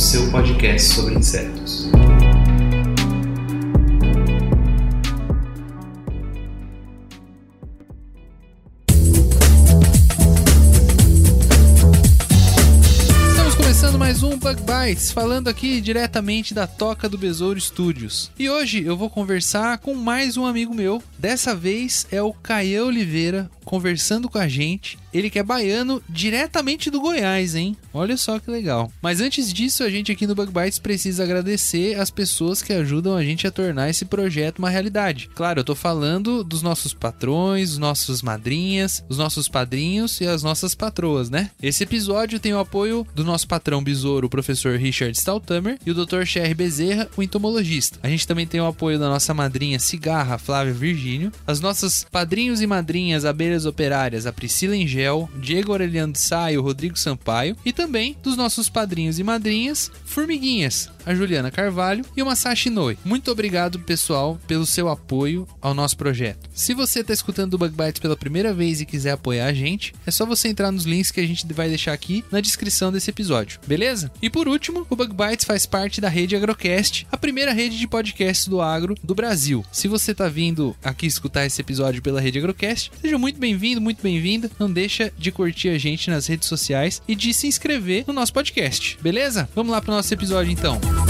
seu podcast sobre insetos. Bug Bites, falando aqui diretamente da Toca do Besouro Studios. E hoje eu vou conversar com mais um amigo meu. Dessa vez é o Caio Oliveira conversando com a gente. Ele que é baiano diretamente do Goiás, hein? Olha só que legal. Mas antes disso, a gente aqui no Bug Bites precisa agradecer as pessoas que ajudam a gente a tornar esse projeto uma realidade. Claro, eu tô falando dos nossos patrões, dos nossos madrinhas, os nossos padrinhos e as nossas patroas, né? Esse episódio tem o apoio do nosso patrão besouro, professor Richard Staltamer, e o Dr. Sherry Bezerra, o entomologista. A gente também tem o apoio da nossa madrinha Cigarra, Flávia Virgínio, as nossas padrinhos e madrinhas abelhas operárias, a Priscila Engel, Diego Aureliano de Sá e o Rodrigo Sampaio, e também dos nossos padrinhos e madrinhas, formiguinhas, a Juliana Carvalho e o Masashi Noi. Muito obrigado, pessoal, pelo seu apoio ao nosso projeto. Se você está escutando o Bug Bites pela primeira vez e quiser apoiar a gente, é só você entrar nos links que a gente vai deixar aqui na descrição desse episódio, beleza? E por último, o Bug Bites faz parte da rede Agrocast, a primeira rede de podcasts do agro do Brasil. Se você está vindo aqui escutar esse episódio pela rede Agrocast, seja muito bem-vindo, muito bem-vinda. Não deixa de curtir a gente nas redes sociais e de se inscrever no nosso podcast, beleza? Vamos lá para o nosso episódio então.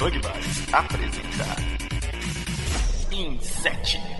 Bites apresenta Inset.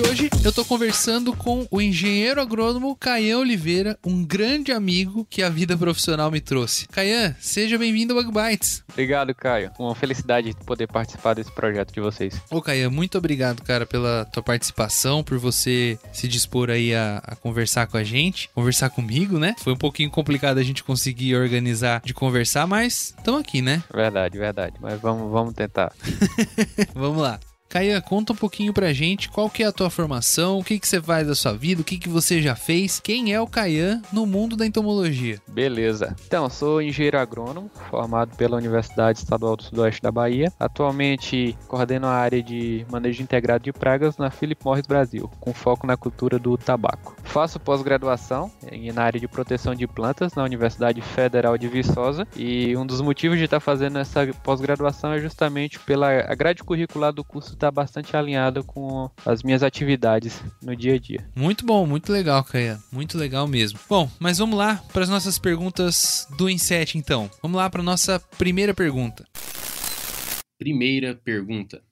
E hoje eu tô conversando com o engenheiro agrônomo Caian Oliveira, um grande amigo que a vida profissional me trouxe. Caian, seja bem-vindo ao Bug Bites. Obrigado, Caio. Uma felicidade poder participar desse projeto de vocês. Ô Caian, muito obrigado, cara, pela tua participação, por você se dispor aí a, a conversar com a gente, conversar comigo, né? Foi um pouquinho complicado a gente conseguir organizar de conversar, mas estamos aqui, né? Verdade, verdade. Mas vamos, vamos tentar. Vamos lá. Caia, conta um pouquinho pra gente qual que é a tua formação, o que, que você faz da sua vida, o que, que você já fez, quem é o Caian no mundo da entomologia. Beleza. Então, sou engenheiro agrônomo, formado pela Universidade Estadual do Sudoeste da Bahia. Atualmente coordeno a área de manejo integrado de pragas na Philip Morris Brasil, com foco na cultura do tabaco. Faço pós-graduação na área de proteção de plantas na Universidade Federal de Viçosa e um dos motivos de estar fazendo essa pós-graduação é justamente pela grade curricular do curso estar bastante alinhada com as minhas atividades no dia a dia. Muito bom, muito legal, Caian. Muito legal mesmo. Bom, mas vamos lá para as nossas perguntas do Inset, então. Vamos lá para nossa primeira pergunta. Primeira pergunta.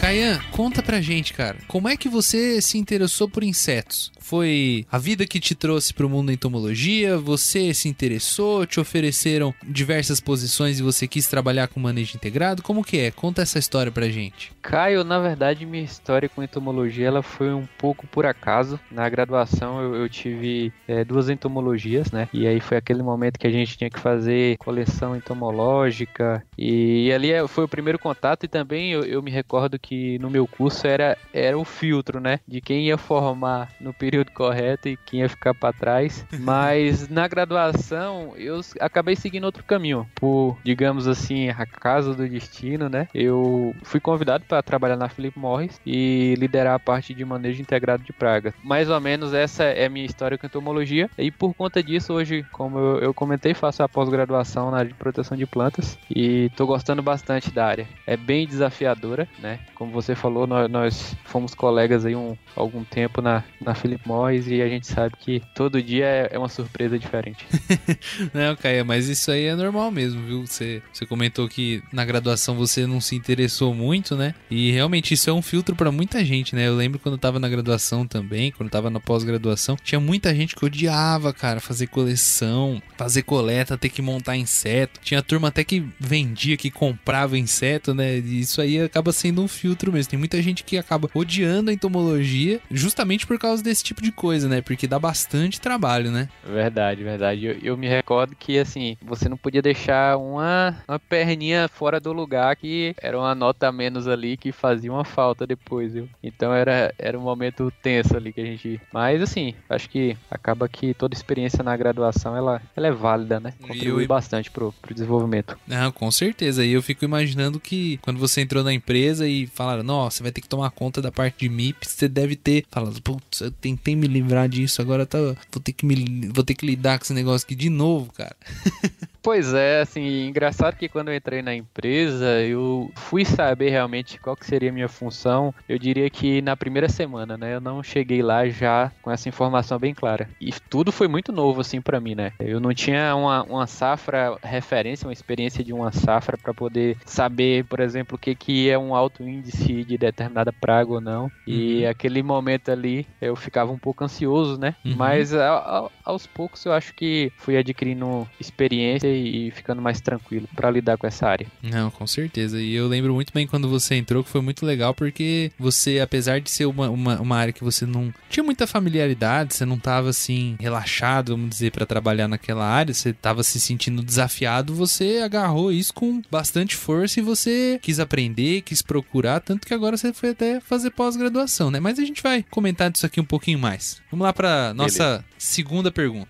Caian, conta pra gente, cara. Como é que você se interessou por insetos? Foi a vida que te trouxe pro mundo da entomologia? Você se interessou? Te ofereceram diversas posições e você quis trabalhar com manejo integrado? Como que é? Conta essa história pra gente. Caio, na verdade, minha história com entomologia ela foi um pouco por acaso. Na graduação eu, eu tive é, duas entomologias, né? E aí foi aquele momento que a gente tinha que fazer coleção entomológica. E, ali é- foi o primeiro contato e também eu, eu me recordo que no meu curso era, era o filtro, né? De quem ia formar no período período correto e quem ia ficar para trás. Mas na graduação eu acabei seguindo outro caminho, por, digamos assim, a casa do destino, né? Eu fui convidado para trabalhar na Philip Morris e liderar a parte de manejo integrado de pragas. Mais ou menos essa é a minha história com entomologia e por conta disso hoje, como eu, eu comentei, faço a pós-graduação na área de proteção de plantas e tô gostando bastante da área. É bem desafiadora, né? Como você falou, nós, nós fomos colegas aí um, algum tempo na, na Philip Morris e a gente sabe que todo dia é, é uma surpresa diferente. não, Caia, mas isso aí é normal mesmo, viu? Você, você comentou que na graduação você não se interessou muito, né? E realmente isso é um filtro para muita gente, né? Eu lembro quando eu tava na graduação também, quando eu tava na pós-graduação, tinha muita gente que odiava, cara, fazer coleção, fazer coleta, ter que montar inseto. Tinha turma até que vendia, que comprava inseto, né? E isso aí acaba sendo um filtro mesmo. Tem muita gente que acaba odiando a entomologia justamente por causa desse tipo de coisa, né? Porque dá bastante trabalho, né? Verdade, verdade. Eu, eu me recordo que, assim, você não podia deixar uma, uma perninha fora do lugar que era uma nota a menos ali que fazia uma falta depois, viu? Então era, era um momento tenso ali que a gente. Mas, assim, acho que acaba que toda experiência na graduação ela, ela é válida, né? Contribui eu... bastante pro, pro desenvolvimento. Não, com certeza. E eu fico imaginando que quando você entrou na empresa e falaram, nossa, você vai ter que tomar conta da parte de MIP, você deve ter falado, putz, eu tentei me livrar disso, agora tá, vou ter que me vou ter que lidar com esse negócio aqui de novo, cara. Pois é, assim, engraçado que quando eu entrei na empresa, eu fui saber realmente qual que seria a minha função. Eu diria que na primeira semana, né? Eu não cheguei lá já com essa informação bem clara. E tudo foi muito novo, assim, para mim, né? Eu não tinha uma, uma safra referência, uma experiência de uma safra para poder saber, por exemplo, o que, que é um alto índice de determinada praga ou não. E uhum. aquele momento ali eu ficava um pouco ansioso, né? Uhum. Mas a, a, aos poucos eu acho que fui adquirindo experiência e, ficando mais tranquilo para lidar com essa área. Não, com certeza. E eu lembro muito bem quando você entrou que foi muito legal porque você, apesar de ser uma, uma, uma área que você não tinha muita familiaridade, você não tava assim relaxado, vamos dizer, para trabalhar naquela área, você tava se sentindo desafiado, você agarrou isso com bastante força e você quis aprender, quis procurar, tanto que agora você foi até fazer pós-graduação, né? Mas a gente vai comentar disso aqui um pouquinho mais. Vamos lá para nossa Beleza. segunda pergunta.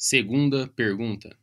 Segunda pergunta.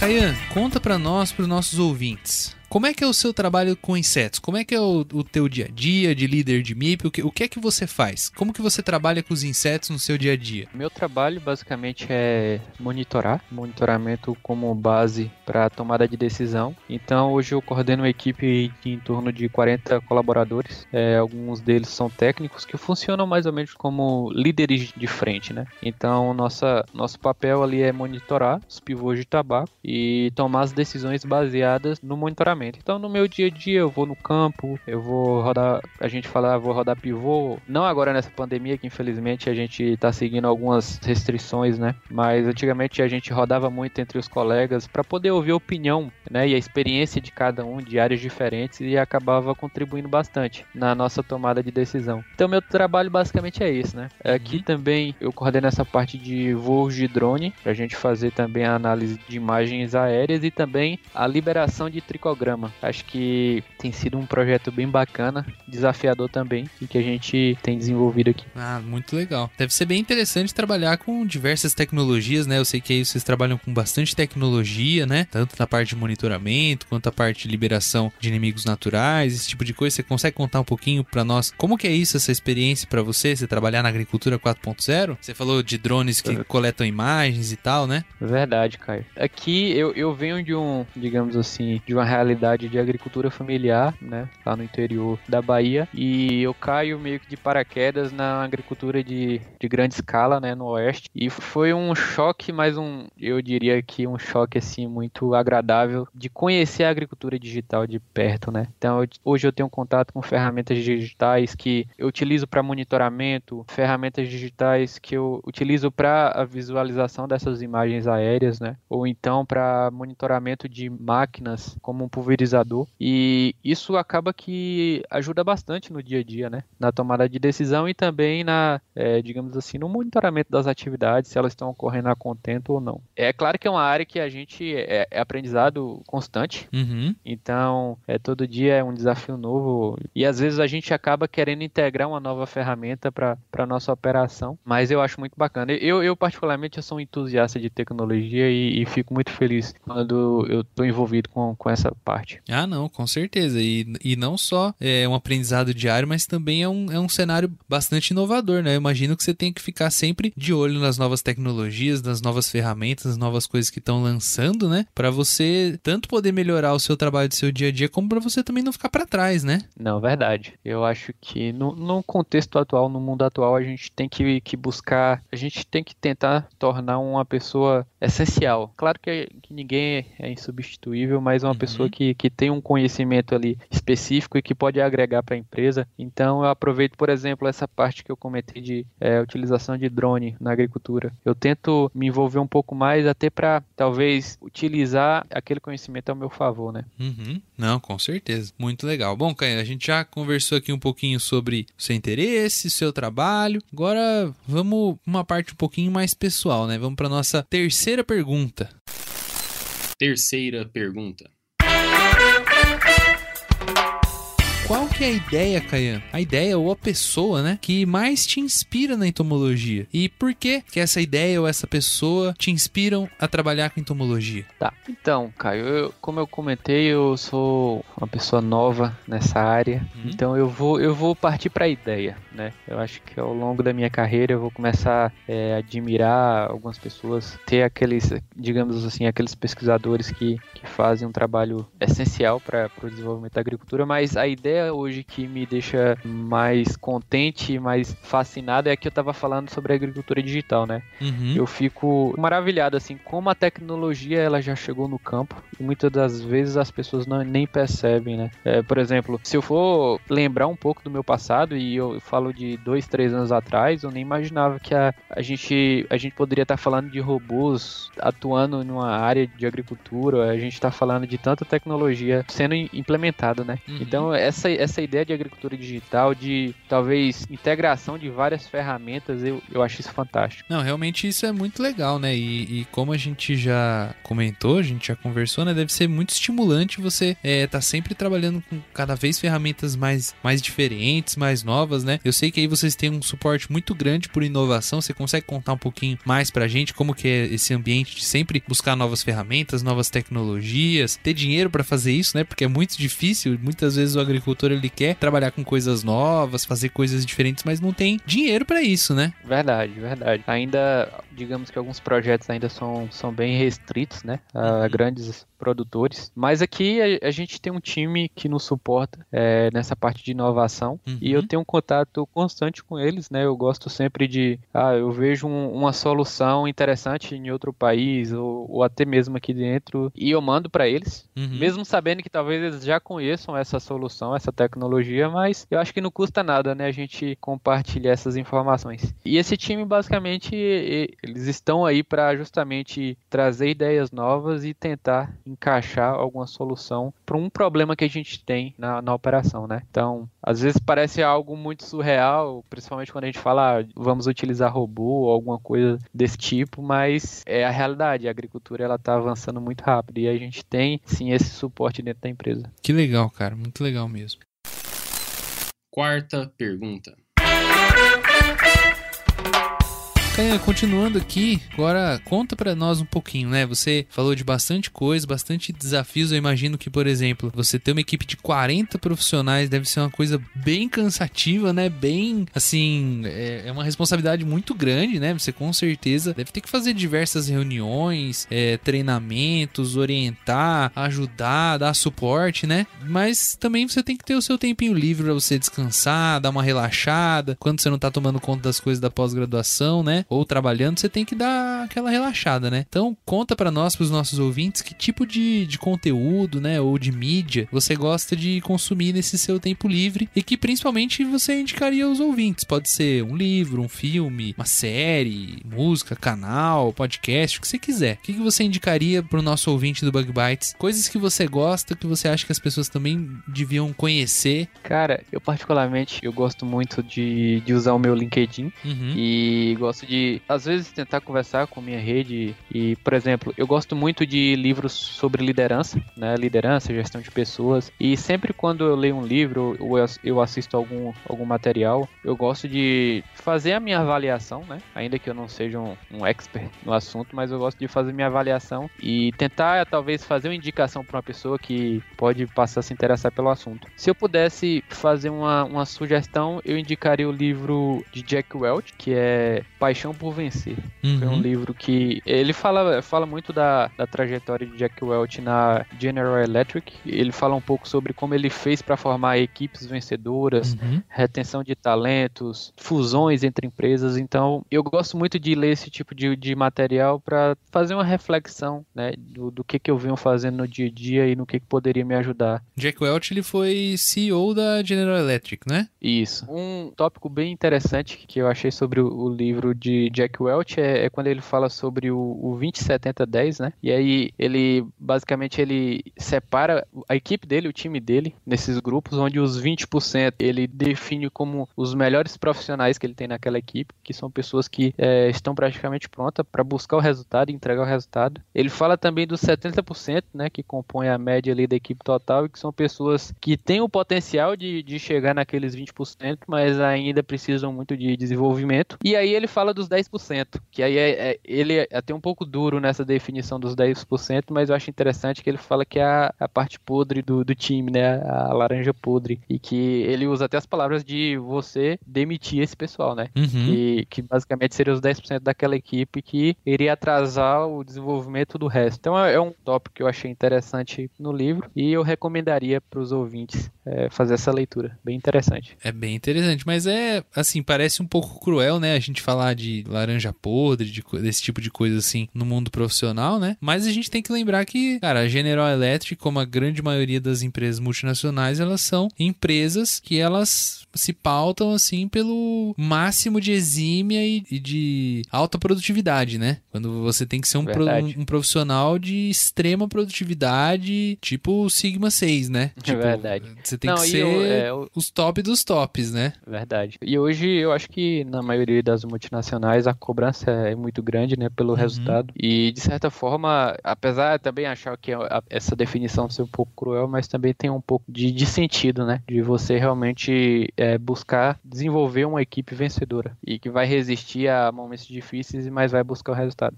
Caian, conta para nós, para os nossos ouvintes. Como é que é o seu trabalho com insetos? Como é que é o, o teu dia a dia de líder de MIP? O que, o que é que você faz? Como que você trabalha com os insetos no seu dia a dia? Meu trabalho basicamente é monitorar, monitoramento como base para tomada de decisão. Então hoje eu coordeno uma equipe de em torno de 40 colaboradores. É, alguns deles são técnicos que funcionam mais ou menos como líderes de frente, né? Então nossa, nosso papel ali é monitorar os pivôs de tabaco e tomar as decisões baseadas no monitoramento então, no meu dia a dia, eu vou no campo, eu vou rodar. A gente fala, ah, vou rodar pivô. Não agora nessa pandemia, que infelizmente a gente tá seguindo algumas restrições, né? Mas antigamente a gente rodava muito entre os colegas para poder ouvir a opinião, né? E a experiência de cada um de áreas diferentes e acabava contribuindo bastante na nossa tomada de decisão. Então, meu trabalho basicamente é isso, né? Aqui uhum. também eu coordeno essa parte de voos de drone, pra gente fazer também a análise de imagens aéreas e também a liberação de tricograma programa. Acho que tem sido um projeto bem bacana, desafiador também, e que a gente tem desenvolvido aqui. Ah, muito legal. Deve ser bem interessante trabalhar com diversas tecnologias, né? Eu sei que aí vocês trabalham com bastante tecnologia, né? Tanto na parte de monitoramento, quanto a parte de liberação de inimigos naturais, esse tipo de coisa. Você consegue contar um pouquinho para nós como que é isso, essa experiência para você, você trabalhar na agricultura 4.0? Você falou de drones que é. coletam imagens e tal, né? Verdade, Caio. Aqui eu, eu venho de um, digamos assim, de uma realidade de agricultura familiar, né, lá no interior da Bahia, e eu caio meio que de paraquedas na agricultura de, de grande escala, né, no oeste, e foi um choque, mas um, eu diria que um choque, assim, muito agradável de conhecer a agricultura digital de perto, né. Então, hoje eu tenho contato com ferramentas digitais que eu utilizo para monitoramento, ferramentas digitais que eu utilizo para a visualização dessas imagens aéreas, né, ou então para monitoramento de máquinas como um pulverizador e isso acaba que ajuda bastante no dia a dia, né? Na tomada de decisão e também na, é, digamos assim, no monitoramento das atividades, se elas estão ocorrendo a contento ou não. É claro que é uma área que a gente é, é aprendizado constante, Uhum. então é todo dia é um desafio novo e às vezes a gente acaba querendo integrar uma nova ferramenta para a nossa operação, mas eu acho muito bacana. Eu, eu particularmente eu sou um entusiasta de tecnologia e, e fico muito feliz quando eu estou envolvido com, com essa parte. Ah, não, com certeza. E, e não só é um aprendizado diário, mas também é um, é um cenário bastante inovador, né? Eu imagino que você tem que ficar sempre de olho nas novas tecnologias, nas novas ferramentas, nas novas coisas que estão lançando, né? Para você tanto poder melhorar o seu trabalho do seu dia a dia, como para você também não ficar para trás, né? Não, verdade. Eu acho que no, no contexto atual, no mundo atual, a gente tem que, que buscar, a gente tem que tentar tornar uma pessoa essencial. Claro que, que ninguém é insubstituível, mas uma Uhum. pessoa que, que tem um conhecimento ali específico e que pode agregar para a empresa. Então, eu aproveito, por exemplo, essa parte que eu comentei de é, utilização de drone na agricultura. Eu tento me envolver um pouco mais, até para talvez utilizar aquele conhecimento ao meu favor, né? Uhum. Não, com certeza. Muito legal. Bom, Caio, a gente já conversou aqui um pouquinho sobre o seu interesse, seu trabalho. Agora vamos pra uma parte um pouquinho mais pessoal, né? Vamos para nossa terceira pergunta. Terceira pergunta. Qual que é a ideia, Caian? A ideia ou a pessoa, né, que mais te inspira na entomologia? E por que que essa ideia ou essa pessoa te inspiram a trabalhar com entomologia? Tá. Então, Caio, eu- como eu comentei, eu sou uma pessoa nova nessa área, Uhum. então eu vou eu vou partir para a ideia, né? Eu acho que ao longo da minha carreira eu vou começar é, a admirar algumas pessoas, ter aqueles, digamos assim, aqueles pesquisadores que, que fazem um trabalho essencial para o desenvolvimento da agricultura, mas a ideia hoje que me deixa mais contente e mais fascinado é que eu estava falando sobre a agricultura digital, né? Uhum. Eu fico maravilhado assim como a tecnologia ela já chegou no campo e muitas das vezes as pessoas não, nem percebem, né? É, por exemplo, se eu for lembrar um pouco do meu passado e eu falo de dois, três anos atrás, eu nem imaginava que a, a gente a gente poderia estar falando de robôs atuando numa área de agricultura. A gente está falando de tanta tecnologia sendo im- implementada, né? Uhum. Então essa essa ideia de agricultura digital, de talvez integração de várias ferramentas, eu, eu acho isso fantástico. Não, realmente isso é muito legal, né? E, e como a gente já comentou, a gente já conversou, né? Deve ser muito estimulante você é, tá sempre trabalhando com cada vez ferramentas mais, mais diferentes, mais novas, né? Eu sei que aí vocês têm um suporte muito grande por inovação. Você consegue contar um pouquinho mais pra gente como que é esse ambiente de sempre buscar novas ferramentas, novas tecnologias, ter dinheiro pra fazer isso, né? Porque é muito difícil. Muitas vezes o agricultor ele quer trabalhar com coisas novas, fazer coisas diferentes, mas não tem dinheiro pra isso, né? Verdade, verdade. Ainda, digamos que alguns projetos ainda são, são bem restritos, né? A Uhum. grandes produtores. Mas aqui a, a gente tem um time que nos suporta é, nessa parte de inovação Uhum. e eu tenho um contato constante com eles, né? Eu gosto sempre de, ah, eu vejo um- uma solução interessante em outro país ou, ou até mesmo aqui dentro e eu mando para eles, Uhum. mesmo sabendo que talvez eles já conheçam essa solução, essa tecnologia, mas eu acho que não custa nada, né? A gente compartilhar essas informações. E esse time, basicamente, eles estão aí para justamente trazer ideias novas e tentar encaixar alguma solução para um problema que a gente tem na, na operação, né? Então, às vezes parece algo muito surreal, principalmente quando a gente fala ah, vamos utilizar robô ou alguma coisa desse tipo, mas é a realidade. A agricultura ela está avançando muito rápido e a gente tem sim esse suporte dentro da empresa. Que legal, cara. Muito legal mesmo. Quarta pergunta. Continuando aqui, agora conta pra nós um pouquinho, né? Você falou de bastante coisa, bastante desafios. Eu imagino que, por exemplo, você ter uma equipe de 40 profissionais deve ser uma coisa bem cansativa, né? Bem, assim, é, é uma responsabilidade muito grande, né? Você com certeza deve ter que fazer diversas reuniões, é, treinamentos, orientar, ajudar, dar suporte, né? Mas também você tem que ter o seu tempinho livre pra você descansar, dar uma relaxada, quando você não tá tomando conta das coisas da pós-graduação, né? Ou trabalhando, você tem que dar aquela relaxada, né? Então, conta para nós, pros nossos ouvintes, que tipo de, de conteúdo, né, ou de mídia você gosta de consumir nesse seu tempo livre e que principalmente você indicaria aos ouvintes. Pode ser um livro, um filme, uma série, música, canal, podcast, o que você quiser. O que você indicaria pro nosso ouvinte do Bug Bites? Coisas que você gosta, que você acha que as pessoas também deviam conhecer. Cara, eu particularmente eu gosto muito de, de usar o meu LinkedIn Uhum. e gosto de às vezes tentar conversar com minha rede e, por exemplo, eu gosto muito de livros sobre liderança, né? Liderança, gestão de pessoas e sempre quando eu leio um livro ou eu assisto algum algum material, eu gosto de fazer a minha avaliação, né? Ainda que eu não seja um, um expert no assunto, mas eu gosto de fazer minha avaliação e tentar talvez fazer uma indicação para uma pessoa que pode passar a se interessar pelo assunto. Se eu pudesse fazer uma, uma sugestão, eu indicaria o livro de Jack Welch, que é Paixão por Vencer. Foi um Uhum. livro que ele fala, fala muito da, da trajetória de Jack Welch na General Electric. Ele fala um pouco sobre como ele fez para formar equipes vencedoras, Uhum. retenção de talentos, fusões entre empresas. Então, eu gosto muito de ler esse tipo de, de material para fazer uma reflexão né, do, do que, que eu venho fazendo no dia a dia e no que, que poderia me ajudar. Jack Welch, ele foi CEO da General Electric, né? Isso. Um tópico bem interessante que eu achei sobre o, o livro de Jack Welch é, é quando ele fala sobre o, o 20-70-10, né? E aí ele, basicamente, ele separa a equipe dele, o time dele, nesses grupos, onde os 20% ele define como os melhores profissionais que ele tem naquela equipe, que são pessoas que é, estão praticamente prontas para buscar o resultado e entregar o resultado. Ele fala também dos 70%, né? Que compõe a média ali da equipe total e que são pessoas que têm o potencial de, de chegar naqueles 20%, mas ainda precisam muito de desenvolvimento. E aí ele fala dos 10%, que aí é, é- ele é até um pouco duro nessa definição dos 10%, mas eu acho interessante que ele fala que é a, a parte podre do, do time, né? A laranja podre. E que ele usa até as palavras de você demitir esse pessoal, né? Uhum. E que basicamente seria os 10% daquela equipe que iria atrasar o desenvolvimento do resto. Então é é um tópico que eu achei interessante no livro e eu recomendaria para os ouvintes é, fazer essa leitura. Bem interessante. É bem interessante, mas é assim, parece um pouco cruel, né? A gente falar de laranja podre, de, desse tipo de coisa assim no mundo profissional, né? Mas a gente tem que lembrar que, cara, a General Electric, como a grande maioria das empresas multinacionais, elas são empresas que elas se pautam assim pelo máximo de exímia e, e de alta produtividade, né? Quando você tem que ser um, pro- um profissional de extrema produtividade, tipo o Sigma 6, né? Tipo, Verdade. Você tem Não, que ser eu- é, eu- os top dos tops, né? Verdade. E hoje eu acho que na maioria das multinacionais a cobrança é muito grande, né, pelo Uhum. resultado. E de certa forma, apesar de também achar que a- essa definição ser um pouco cruel, mas também tem um pouco de, de sentido, né, de você realmente é, buscar desenvolver uma equipe vencedora e que vai resistir a momentos difíceis, mas vai buscar o resultado.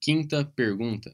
Quinta pergunta.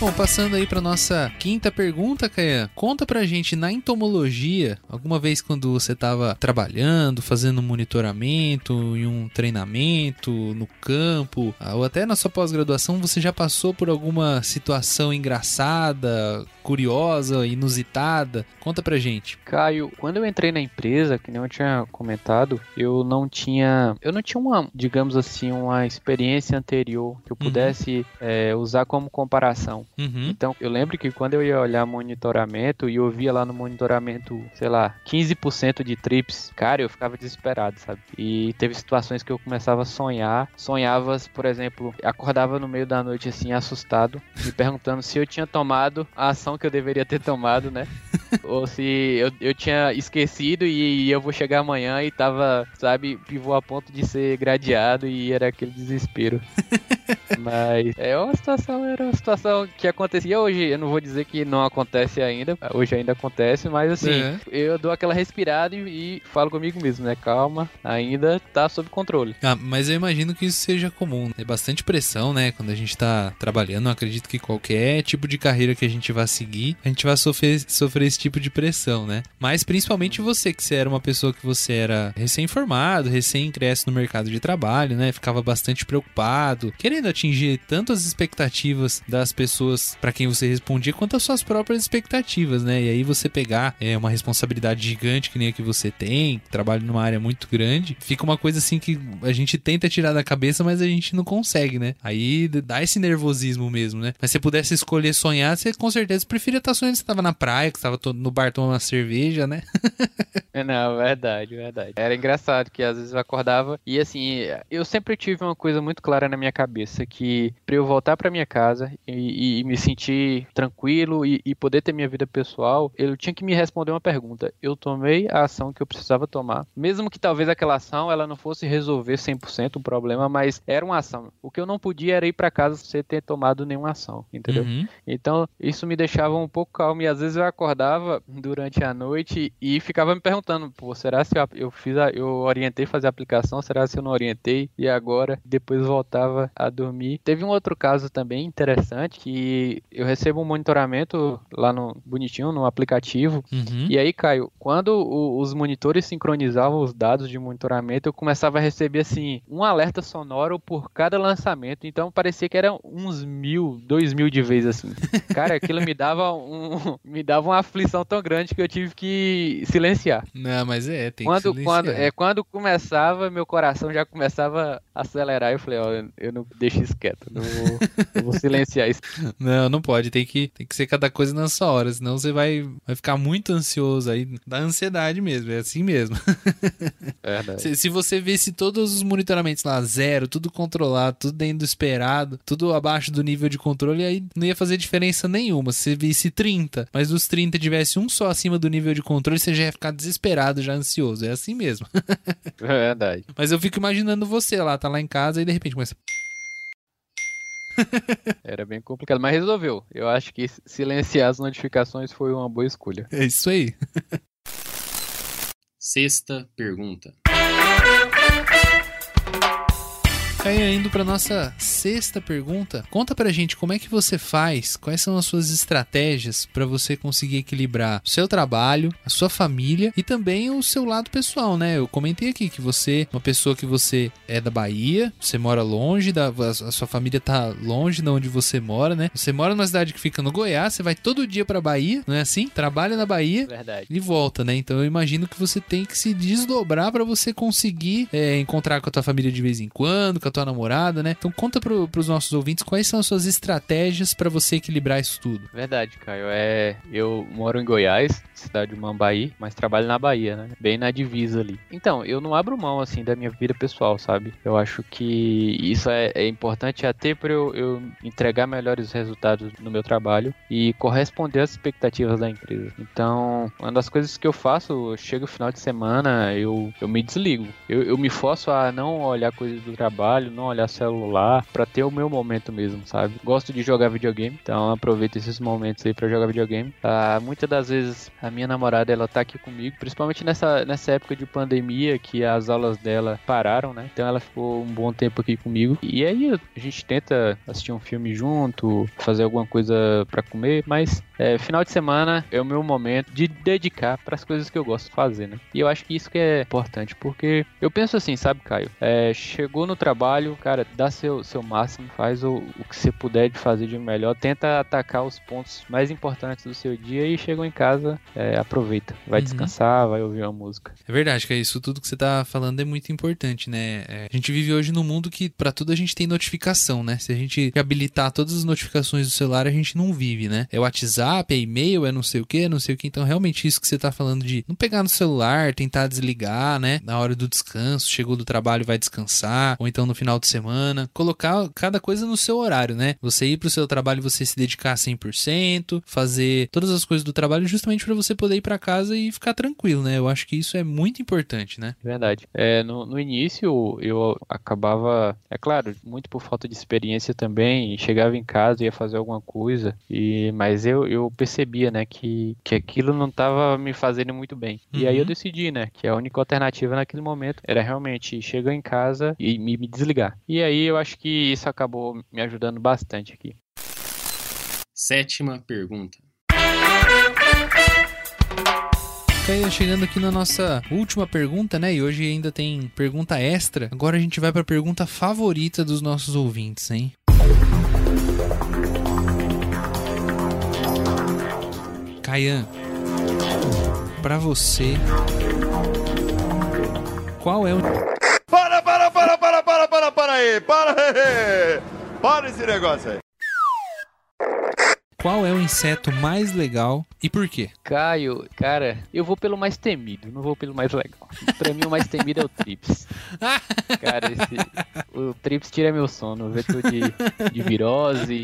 Bom, passando aí pra nossa quinta pergunta, Caia. Conta pra gente, na entomologia, alguma vez quando você tava trabalhando, fazendo monitoramento, em um treinamento, no campo, ah, ou até na sua pós-graduação, você já passou por alguma situação engraçada, curiosa, inusitada? Conta pra gente. Caio, quando eu entrei na empresa, que nem eu tinha comentado, eu não tinha, eu não tinha uma, digamos assim, uma experiência anterior que eu pudesse é, usar como comparação. Uhum. Então, eu lembro que quando eu ia olhar monitoramento e eu via lá no monitoramento, sei lá, 15% de trips, cara, eu ficava desesperado, sabe? E teve situações que eu começava a sonhar, sonhava, por exemplo, acordava no meio da noite assim, assustado, me perguntando se eu tinha tomado a ação que eu deveria ter tomado, né? Ou se eu, eu tinha esquecido e, eu vou chegar amanhã e tava, sabe, pivô a ponto de ser gradeado e era aquele desespero. Mas é uma situação, era uma situação que acontecia hoje. Eu não vou dizer que não acontece ainda, hoje ainda acontece, mas assim, É. eu dou aquela respirada e, e falo comigo mesmo, né? Calma, ainda tá sob controle. Ah, mas eu imagino que isso seja comum. É bastante pressão, né? Quando a gente tá trabalhando, eu acredito que qualquer tipo de carreira que a gente vá seguir, a gente vai sofrer, sofrer esse tipo de pressão, né? Mas principalmente você, que você era uma pessoa que você era recém-formado, recém-ingresso no mercado de trabalho, né? Ficava bastante preocupado, querendo atingir tanto as expectativas das pessoas para quem você respondia, quanto as suas próprias expectativas, né? E aí você pegar é, uma responsabilidade gigante que nem a que você tem, que trabalha numa área muito grande, fica uma coisa assim que a gente tenta tirar da cabeça, mas a gente não consegue, né? Aí dá esse nervosismo mesmo, né? Mas se você pudesse escolher sonhar, você com certeza preferia estar sonhando que você tava na praia, que você tava no bar tomando uma cerveja, né? Não, verdade, verdade. Era engraçado que às vezes eu acordava e assim, eu sempre tive uma coisa muito clara na minha cabeça que para eu voltar para minha casa e, e, me sentir tranquilo e, e, poder ter minha vida pessoal, eu tinha que me responder uma pergunta. Eu tomei a ação que eu precisava tomar, mesmo que talvez aquela ação ela não fosse resolver 100% o problema, mas era uma ação. O que eu não podia era ir para casa sem ter tomado nenhuma ação, entendeu? Uhum. Então, isso me deixava um pouco calmo e às vezes eu acordava durante a noite e ficava me perguntando, pô, será se eu fiz a, eu orientei fazer a aplicação, será se eu não orientei? E agora depois voltava a dormir. Teve um outro caso também interessante que eu recebo um monitoramento lá no bonitinho no aplicativo. Uhum. E aí, Caio, quando o, os monitores sincronizavam os dados de monitoramento, eu começava a receber assim um alerta sonoro por cada lançamento. Então parecia que eram uns mil, dois mil de vez assim. Cara, aquilo me dava um me dava uma aflição tão grande que eu tive que silenciar. Não, mas é, tem quando, que quando é quando começava, meu coração já começava a acelerar. Eu falei, ó, eu não deixo isso quieto, não vou, eu vou silenciar isso. Não, não pode, tem que, tem que ser cada coisa na sua hora, senão você vai, vai ficar muito ansioso aí, dá ansiedade mesmo, é assim mesmo. Verdade. Se, se você visse todos os monitoramentos lá, zero, tudo controlado, tudo dentro do esperado, tudo abaixo do nível de controle, aí não ia fazer diferença nenhuma. Se você visse 30, mas dos 30 tivesse um só acima do nível de controle, você já ia ficar desesperado, já ansioso. É assim mesmo. É verdade. Mas eu fico imaginando você lá, tá lá em casa e de repente começa. Era bem complicado, mas resolveu. Eu acho que silenciar as notificações foi uma boa escolha. É isso aí. Sexta pergunta. Aí, indo para nossa sexta pergunta, conta pra gente como é que você faz, quais são as suas estratégias para você conseguir equilibrar o seu trabalho, a sua família e também o seu lado pessoal, né? Eu comentei aqui que você, uma pessoa que você é da Bahia, você mora longe, da, a sua família tá longe de onde você mora, né? Você mora numa cidade que fica no Goiás, você vai todo dia pra Bahia, não é assim? Trabalha na Bahia Verdade. e volta, né? Então eu imagino que você tem que se desdobrar para você conseguir é, encontrar com a tua família de vez em quando, com a tua namorada, né? Então conta pro, pros nossos ouvintes quais são as suas estratégias para você equilibrar isso tudo. Verdade, Caio. É, eu moro em Goiás, cidade de Mambaí, mas trabalho na Bahia, né? Bem na divisa ali. Então, eu não abro mão, assim, da minha vida pessoal, sabe? Eu acho que isso é, é importante até para eu, eu entregar melhores resultados no meu trabalho e corresponder às expectativas da empresa. Então, uma das coisas que eu faço, chega o final de semana, eu, eu me desligo. Eu, eu me forço a não olhar coisas do trabalho, não olhar celular, para ter o meu momento mesmo, sabe? Gosto de jogar videogame, então aproveito esses momentos aí para jogar videogame. Ah, muitas das vezes a minha namorada ela tá aqui comigo, principalmente nessa, nessa época de pandemia que as aulas dela pararam, né? Então ela ficou um bom tempo aqui comigo. E aí a gente tenta assistir um filme junto, fazer alguma coisa para comer, mas é, final de semana é o meu momento de dedicar para as coisas que eu gosto de fazer, né? E eu acho que isso que é importante, porque eu penso assim, sabe, Caio? É, chegou no trabalho, cara, dá seu, seu máximo, faz o, o que você puder de fazer de melhor, tenta atacar os pontos mais importantes do seu dia e chegou em casa, é, aproveita, vai uhum. descansar, vai ouvir uma música. É verdade, que isso tudo que você tá falando é muito importante, né? É, a gente vive hoje num mundo que para tudo a gente tem notificação, né? Se a gente habilitar todas as notificações do celular, a gente não vive, né? É o WhatsApp WhatsApp, é e-mail, é não sei o que, não sei o que. Então, realmente, isso que você tá falando de não pegar no celular, tentar desligar, né? Na hora do descanso, chegou do trabalho, vai descansar, ou então no final de semana. Colocar cada coisa no seu horário, né? Você ir pro seu trabalho, você se dedicar 100%, fazer todas as coisas do trabalho justamente para você poder ir para casa e ficar tranquilo, né? Eu acho que isso é muito importante, né? Verdade. É, no, no início, eu acabava, é claro, muito por falta de experiência também, chegava em casa, ia fazer alguma coisa, e mas eu, eu percebia, né, que, que aquilo não estava me fazendo muito bem. Uhum. E aí eu uhum. decidi, né, que a única alternativa naquele momento era realmente chegar em casa e me, me desligar. E aí eu acho que isso acabou me ajudando bastante aqui. Sétima pergunta. Caia, chegando aqui na nossa última pergunta, né? E hoje ainda tem pergunta extra. Agora a gente vai pra pergunta favorita dos nossos ouvintes, hein? Caian, pra você, qual é o aí! Para aí! Para esse negócio aí! Qual é o inseto mais legal e por quê? Caio, cara, eu vou pelo mais temido, não vou pelo mais legal. Pra mim, o mais temido é o Trips. Cara, esse, o Trips tira meu sono. Vetor de, de virose.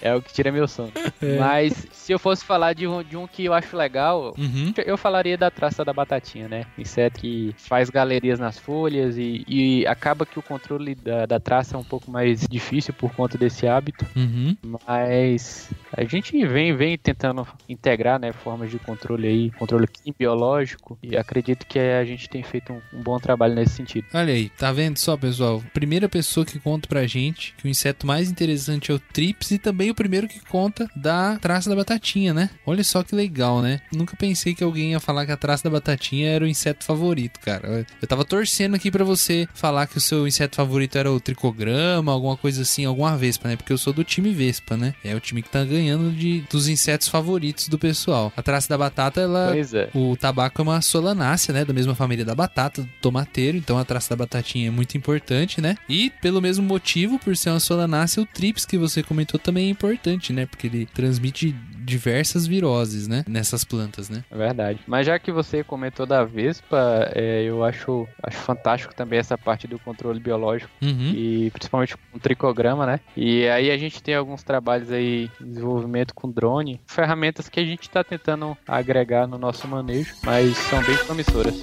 É, é o que tira meu sono. Mas se eu fosse falar de um, de um que eu acho legal, Uhum. eu falaria da traça da batatinha, né? Inseto que faz galerias nas folhas e, e acaba que o controle da, da traça é um pouco mais difícil por conta desse hábito. Uhum. Mas a gente vem, vem tentando integrar né, formas de controle aí, controle químico, biológico, e acredito que a gente tem feito um, um bom trabalho nesse sentido. Olha aí, tá vendo só, pessoal? Primeira pessoa que conta pra gente que o inseto mais interessante é o trips e também o primeiro que conta da traça da batatinha, né? Olha só que legal, né? Nunca pensei que alguém ia falar que a traça da batatinha era o inseto favorito, cara. Eu tava torcendo aqui pra você falar que o seu inseto favorito era o tricograma, alguma coisa assim, alguma vespa, né? Porque eu sou do time vespa, né? É o time que tá ganhando de, dos insetos favoritos do pessoal. A traça da batata, ela é. o tabaco é uma solanácea, né? Da mesma família da batata, do tomateiro. Então a traça da batatinha é muito importante, né? E pelo mesmo motivo, por ser uma solanácea, o trips que você comentou também é importante, né? Porque ele transmite diversas viroses, né? Nessas plantas, né? É verdade. Mas já que você comentou da Vespa, é, eu acho, acho fantástico também essa parte do controle biológico Uhum. e principalmente com o tricograma, né? E aí a gente tem alguns trabalhos aí em desenvolvimento com drone, ferramentas que a gente está tentando agregar no nosso manejo, mas são bem promissoras.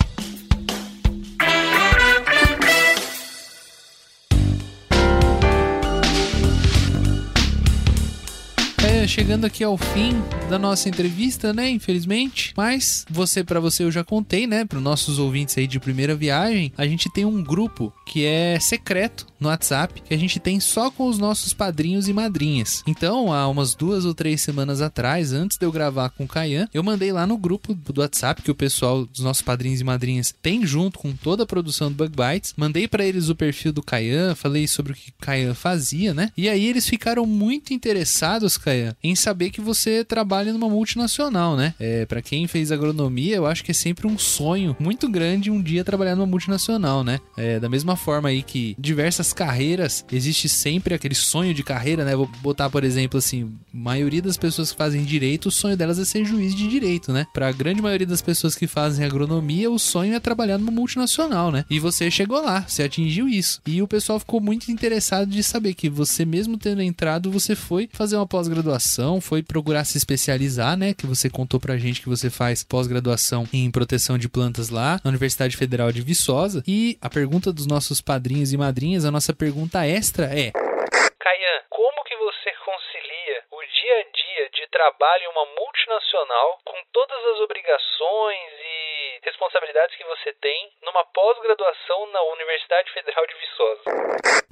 Chegando aqui ao fim da nossa entrevista, né? Infelizmente. Mas você, para você, eu já contei, né? Para nossos ouvintes aí de primeira viagem, a gente tem um grupo que é secreto no WhatsApp que a gente tem só com os nossos padrinhos e madrinhas. Então, há umas duas ou três semanas atrás, antes de eu gravar com o Caian, eu mandei lá no grupo do WhatsApp que o pessoal dos nossos padrinhos e madrinhas tem junto com toda a produção do Bug Bites. Mandei para eles o perfil do Caian, falei sobre o que o Caian fazia, né? E aí eles ficaram muito interessados, Caian, em saber que você trabalha numa multinacional, né? É, para quem fez agronomia, eu acho que é sempre um sonho muito grande um dia trabalhar numa multinacional, né? É, da mesma forma aí que diversas carreiras, existe sempre aquele sonho de carreira, né? Vou botar, por exemplo, assim, maioria das pessoas que fazem direito, o sonho delas é ser juiz de direito, né? Pra grande maioria das pessoas que fazem agronomia, o sonho é trabalhar numa multinacional, né? E você chegou lá, você atingiu isso. E o pessoal ficou muito interessado de saber que você mesmo tendo entrado, você foi fazer uma pós-graduação, foi procurar se especializar, né? Que você contou pra gente que você faz pós-graduação em proteção de plantas lá na Universidade Federal de Viçosa. E a pergunta dos nossos padrinhos e madrinhas, a nossa pergunta extra é: Caian, como que você concilia o dia a trabalho em uma multinacional com todas as obrigações e responsabilidades que você tem numa pós-graduação na Universidade Federal de Viçosa?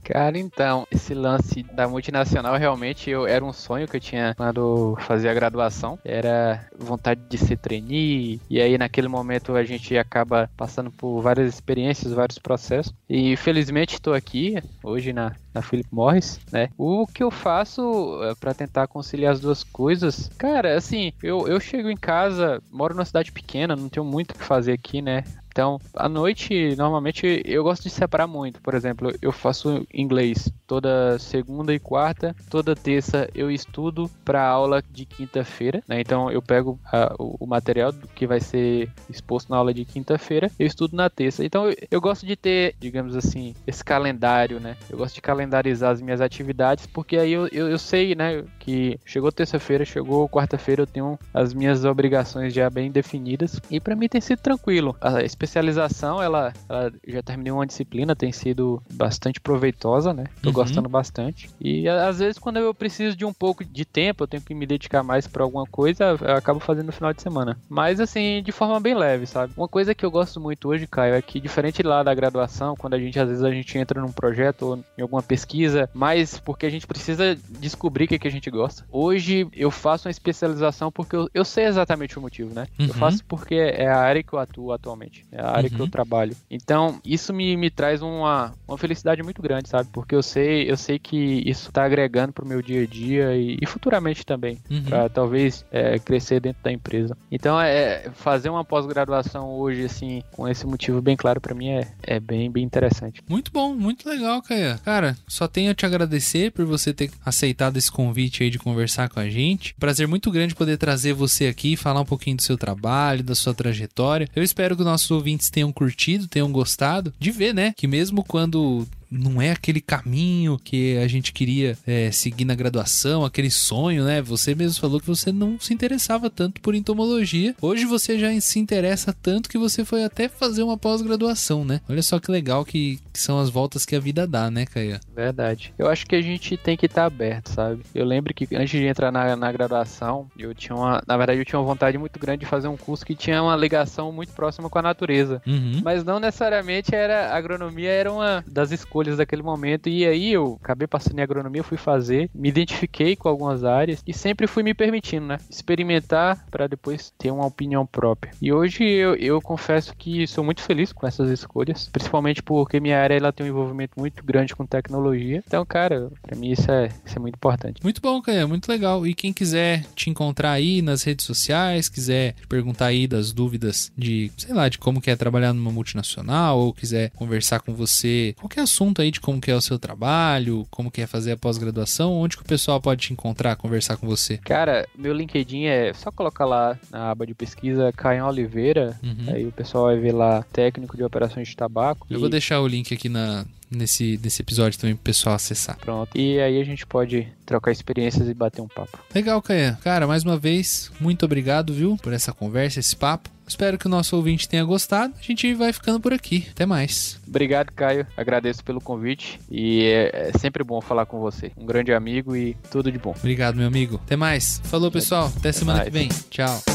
Cara, então, esse lance da multinacional realmente eu, era um sonho que eu tinha quando fazia a graduação. Era vontade de ser trainee, e aí naquele momento a gente acaba passando por várias experiências, vários processos. E felizmente estou aqui hoje na, na Philip Morris, né? O que eu faço para tentar conciliar as duas coisas, cara, assim, eu, eu chego em casa, moro numa cidade pequena, não tenho muito o que fazer aqui, né? Então, à noite, normalmente eu gosto de separar muito. Por exemplo, eu faço inglês toda segunda e quarta, toda terça eu estudo para aula de quinta-feira, né? Então eu pego a, o, o material que vai ser exposto na aula de quinta-feira, eu estudo na terça. Então eu, eu gosto de ter, digamos assim, esse calendário, né? Eu gosto de calendarizar as minhas atividades, porque aí eu, eu, eu sei, né, que chegou terça-feira, chegou quarta-feira, eu tenho as minhas obrigações já bem definidas e para mim tem sido tranquilo. A especialização, ela, ela já terminei uma disciplina, tem sido bastante proveitosa, né? Tô gostando bastante. E às vezes, quando eu preciso de um pouco de tempo, eu tenho que me dedicar mais para alguma coisa, eu acabo fazendo no final de semana. Mas assim, de forma bem leve, sabe? Uma coisa que eu gosto muito hoje, Caio, é que diferente lá da graduação, quando a gente às vezes a gente entra num projeto ou em alguma pesquisa, mas porque a gente precisa descobrir o que, que a gente gosta. Hoje eu faço uma especialização porque eu, eu sei exatamente o motivo, né? Uhum. Eu faço porque é a área que eu atuo atualmente, é a área que eu Uhum. trabalho. Então, isso me, me traz uma, uma felicidade muito grande, sabe? Porque eu sei, eu sei que isso tá agregando pro meu dia a dia e, e futuramente também, Uhum. para talvez é, crescer dentro da empresa. Então, é fazer uma pós-graduação hoje assim, com esse motivo bem claro pra mim é, é bem bem interessante. Muito bom, muito legal, Caia. Cara, só tenho a te agradecer por você ter aceitado esse convite aí de conversar com a gente. Prazer muito grande poder trazer você aqui, falar um pouquinho do seu trabalho, da sua trajetória. Eu espero que os nossos ouvintes tenham curtido, tenham gostado de ver, né? Que mesmo quando não é aquele caminho que a gente queria é, seguir na graduação, aquele sonho, né? Você mesmo falou que você não se interessava tanto por entomologia. Hoje você já se interessa tanto que você foi até fazer uma pós-graduação, né? Olha só que legal que, que são as voltas que a vida dá, né, Caia? Verdade. Eu acho que a gente tem que estar aberto, sabe? Eu lembro que antes de entrar na, na graduação, eu tinha uma. Na verdade, eu tinha uma vontade muito grande de fazer um curso que tinha uma ligação muito próxima com a natureza. Uhum. Mas não necessariamente era. A agronomia era uma das escolhas daquele momento. E aí eu acabei passando em agronomia, fui fazer, me identifiquei com algumas áreas e sempre fui me permitindo, né? Experimentar para depois ter uma opinião própria. E hoje eu, eu confesso que sou muito feliz com essas escolhas, principalmente porque minha área ela tem um envolvimento muito grande com tecnologia. Então, cara, para mim isso é, isso é muito importante. Muito bom, Caia, muito legal. E quem quiser te encontrar aí nas redes sociais, quiser perguntar aí das dúvidas de, sei lá, de como que é trabalhar numa multinacional, ou quiser conversar com você, qualquer assunto aí de como que é o seu trabalho, como que é fazer a pós-graduação, onde que o pessoal pode te encontrar, conversar com você? Cara, meu LinkedIn é só colocar lá na aba de pesquisa Caião Oliveira, Uhum. aí o pessoal vai ver lá técnico de operações de tabaco. Eu e- vou deixar o link aqui na, nesse, nesse episódio também pro pessoal acessar. Pronto. E aí a gente pode trocar experiências e bater um papo. Legal, Caia. Cara, mais uma vez, muito obrigado, viu, por essa conversa, esse papo. Espero que o nosso ouvinte tenha gostado. A gente vai ficando por aqui. Até mais. Obrigado, Caio. Agradeço pelo convite e é, é sempre bom falar com você. Um grande amigo e tudo de bom. Obrigado, meu amigo. Até mais. Falou, pessoal. Até semana que vem. Tchau.